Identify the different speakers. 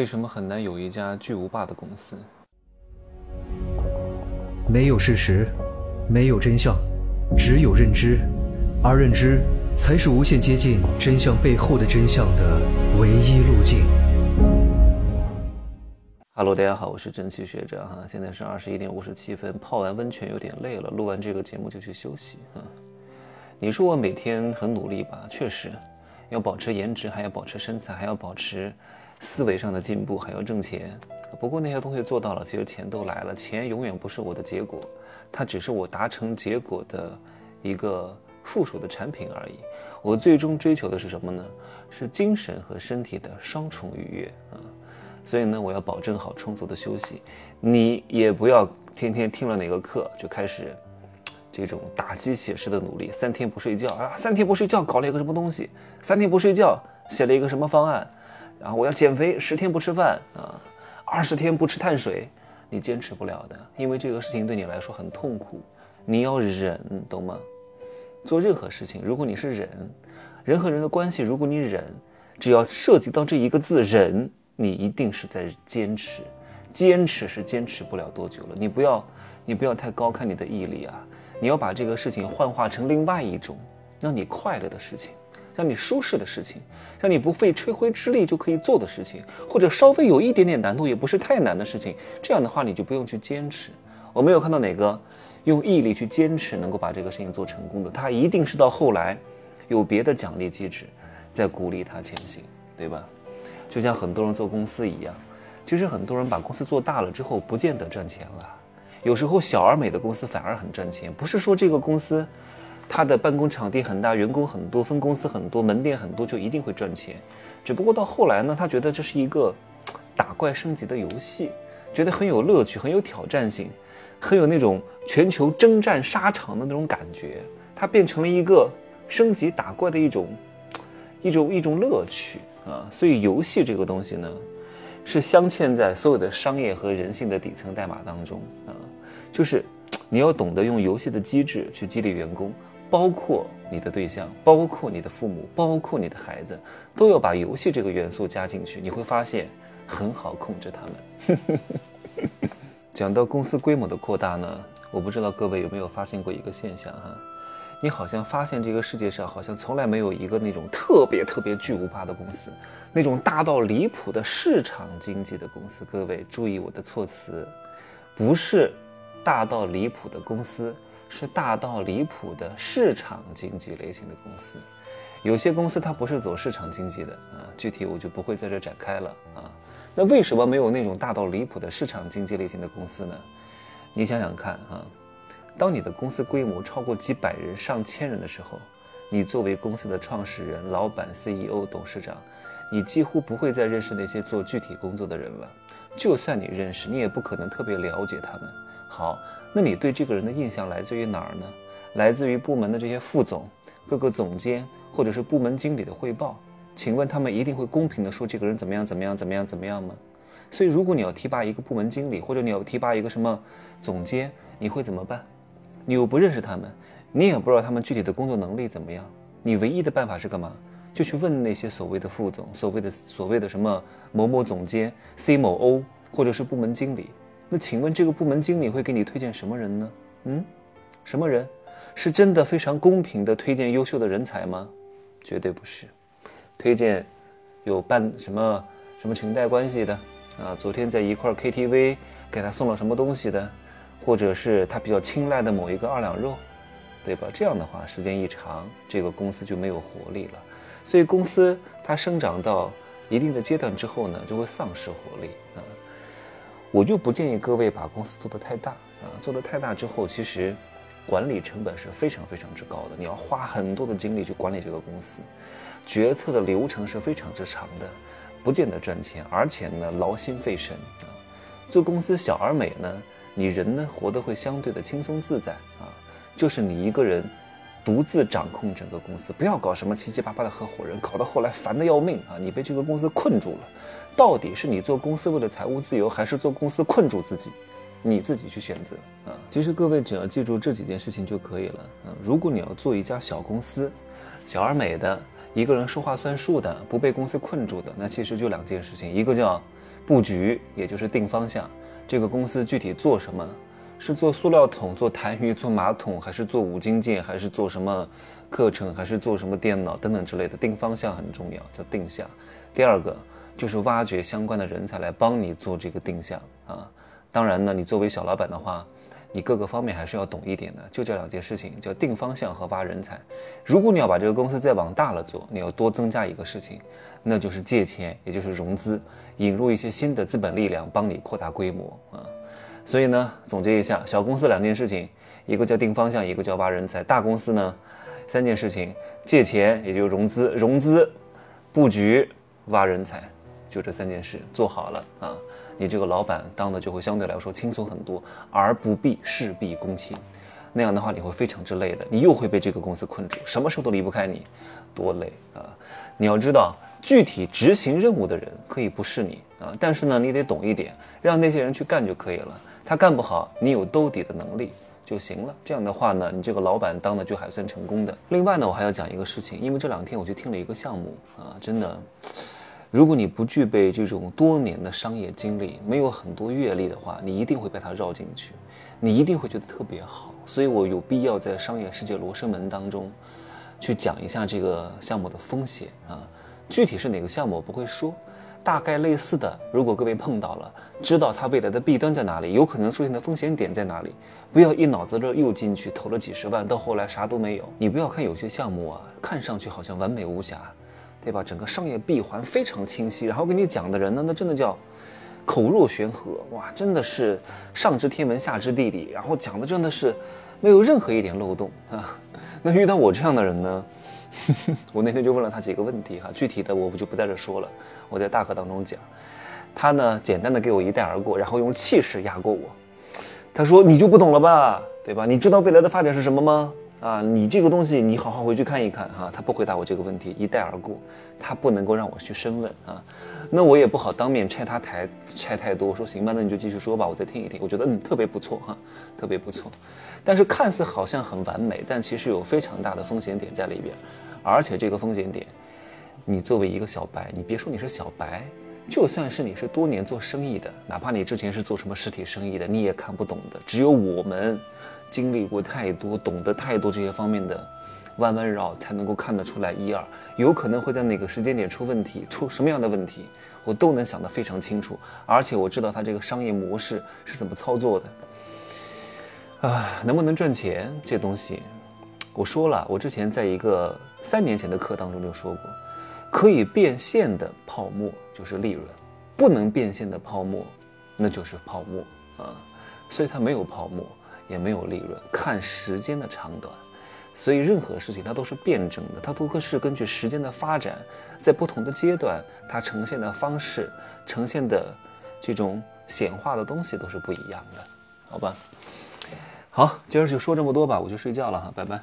Speaker 1: 为什么很难有一家巨无霸的公司？
Speaker 2: 没有事实，没有真相，只有认知，而认知才是无限接近真相背后的真相的唯一路径。
Speaker 1: Hello，大家好，我是蒸汽学长哈，现在是二十一点五十七分，泡完温泉有点累了，录完这个节目就去休息啊。你说我每天很努力吧？确实，要保持颜值，还要保持身材，还要保持。思维上的进步还要挣钱，不过那些东西做到了，其实钱都来了。钱永远不是我的结果，它只是我达成结果的一个附属的产品而已。我最终追求的是什么呢？是精神和身体的双重愉悦啊！所以呢，我要保证好充足的休息。你也不要天天听了哪个课就开始这种打鸡血式的努力，三天不睡觉啊，三天不睡觉搞了一个什么东西，三天不睡觉写了一个什么方案。然后我要减肥，十天不吃饭啊，二十天不吃碳水，你坚持不了的，因为这个事情对你来说很痛苦，你要忍，懂吗？做任何事情，如果你是忍，人和人的关系，如果你忍，只要涉及到这一个字忍，你一定是在坚持，坚持是坚持不了多久了。你不要，你不要太高看你的毅力啊，你要把这个事情幻化成另外一种让你快乐的事情。让你舒适的事情，让你不费吹灰之力就可以做的事情，或者稍微有一点点难度也不是太难的事情，这样的话你就不用去坚持。我没有看到哪个用毅力去坚持能够把这个事情做成功的，他一定是到后来有别的奖励机制在鼓励他前行，对吧？就像很多人做公司一样，其实很多人把公司做大了之后不见得赚钱了，有时候小而美的公司反而很赚钱，不是说这个公司。他的办公场地很大，员工很多，分公司很多，门店很多，就一定会赚钱。只不过到后来呢，他觉得这是一个 打怪升级的游戏，觉得很有乐趣，很有挑战性，很有那种全球征战沙场的那种感觉。它变成了一个升级打怪的一种 一种一种乐趣啊。所以游戏这个东西呢，是镶嵌在所有的商业和人性的底层代码当中啊，就是 你要懂得用游戏的机制去激励员工。包括你的对象，包括你的父母，包括你的孩子，都要把游戏这个元素加进去。你会发现很好控制他们。讲到公司规模的扩大呢，我不知道各位有没有发现过一个现象哈？你好像发现这个世界上好像从来没有一个那种特别特别巨无霸的公司，那种大到离谱的市场经济的公司。各位注意我的措辞，不是大到离谱的公司。是大到离谱的市场经济类型的公司，有些公司它不是走市场经济的啊，具体我就不会在这展开了啊。那为什么没有那种大到离谱的市场经济类型的公司呢？你想想看啊，当你的公司规模超过几百人、上千人的时候，你作为公司的创始人、老板、CEO、董事长，你几乎不会再认识那些做具体工作的人了。就算你认识，你也不可能特别了解他们。好。那你对这个人的印象来自于哪儿呢？来自于部门的这些副总、各个总监或者是部门经理的汇报。请问他们一定会公平的说这个人怎么样怎么样怎么样怎么样吗？所以如果你要提拔一个部门经理，或者你要提拔一个什么总监，你会怎么办？你又不认识他们，你也不知道他们具体的工作能力怎么样。你唯一的办法是干嘛？就去问那些所谓的副总、所谓的所谓的什么某某总监、C 某 O，或者是部门经理。那请问这个部门经理会给你推荐什么人呢？嗯，什么人？是真的非常公平的推荐优秀的人才吗？绝对不是，推荐有办什么什么裙带关系的啊，昨天在一块 KTV 给他送了什么东西的，或者是他比较青睐的某一个二两肉，对吧？这样的话，时间一长，这个公司就没有活力了。所以公司它生长到一定的阶段之后呢，就会丧失活力啊。我就不建议各位把公司做得太大啊，做得太大之后，其实管理成本是非常非常之高的，你要花很多的精力去管理这个公司，决策的流程是非常之长的，不见得赚钱，而且呢劳心费神啊。做公司小而美呢，你人呢活得会相对的轻松自在啊，就是你一个人。独自掌控整个公司，不要搞什么七七八八的合伙人，搞到后来烦得要命啊！你被这个公司困住了，到底是你做公司为了财务自由，还是做公司困住自己？你自己去选择啊！其实各位只要记住这几件事情就可以了啊！如果你要做一家小公司，小而美的，一个人说话算数的，不被公司困住的，那其实就两件事情，一个叫布局，也就是定方向。这个公司具体做什么？是做塑料桶、做痰盂、做马桶，还是做五金件，还是做什么课程，还是做什么电脑等等之类的？定方向很重要，叫定向。第二个就是挖掘相关的人才来帮你做这个定向啊。当然呢，你作为小老板的话，你各个方面还是要懂一点的。就这两件事情，叫定方向和挖人才。如果你要把这个公司再往大了做，你要多增加一个事情，那就是借钱，也就是融资，引入一些新的资本力量，帮你扩大规模啊。所以呢，总结一下，小公司两件事情，一个叫定方向，一个叫挖人才。大公司呢，三件事情：借钱，也就是融资；融资，布局，挖人才，就这三件事做好了啊，你这个老板当的就会相对来说轻松很多，而不必事必躬亲。那样的话，你会非常之累的，你又会被这个公司困住，什么时候都离不开你，多累啊！你要知道。具体执行任务的人可以不是你啊，但是呢，你得懂一点，让那些人去干就可以了。他干不好，你有兜底的能力就行了。这样的话呢，你这个老板当的就还算成功的。另外呢，我还要讲一个事情，因为这两天我去听了一个项目啊，真的，如果你不具备这种多年的商业经历，没有很多阅历的话，你一定会被他绕进去，你一定会觉得特别好。所以我有必要在商业世界罗生门当中，去讲一下这个项目的风险啊。具体是哪个项目我不会说，大概类似的。如果各位碰到了，知道它未来的弊端在哪里，有可能出现的风险点在哪里，不要一脑子热又进去投了几十万，到后来啥都没有。你不要看有些项目啊，看上去好像完美无瑕，对吧？整个商业闭环非常清晰，然后给你讲的人呢，那真的叫口若悬河，哇，真的是上知天文下知地理，然后讲的真的是没有任何一点漏洞啊。那遇到我这样的人呢？我那天就问了他几个问题哈，具体的我不就不在这说了，我在大课当中讲。他呢，简单的给我一带而过，然后用气势压过我。他说：“你就不懂了吧，对吧？你知道未来的发展是什么吗？啊，你这个东西你好好回去看一看哈。”他不回答我这个问题，一带而过。他不能够让我去深问啊，那我也不好当面拆他台，拆太多。我说行吧，那你就继续说吧，我再听一听。我觉得嗯，特别不错哈，特别不错。但是看似好像很完美，但其实有非常大的风险点在里边，而且这个风险点，你作为一个小白，你别说你是小白，就算是你是多年做生意的，哪怕你之前是做什么实体生意的，你也看不懂的。只有我们经历过太多，懂得太多这些方面的弯弯绕，才能够看得出来一二，有可能会在哪个时间点出问题，出什么样的问题，我都能想得非常清楚，而且我知道它这个商业模式是怎么操作的。啊，能不能赚钱这东西，我说了，我之前在一个三年前的课当中就说过，可以变现的泡沫就是利润，不能变现的泡沫，那就是泡沫啊。所以它没有泡沫，也没有利润，看时间的长短。所以任何事情它都是辩证的，它都会是根据时间的发展，在不同的阶段，它呈现的方式、呈现的这种显化的东西都是不一样的，好吧？好，今儿就说这么多吧，我去睡觉了哈，拜拜。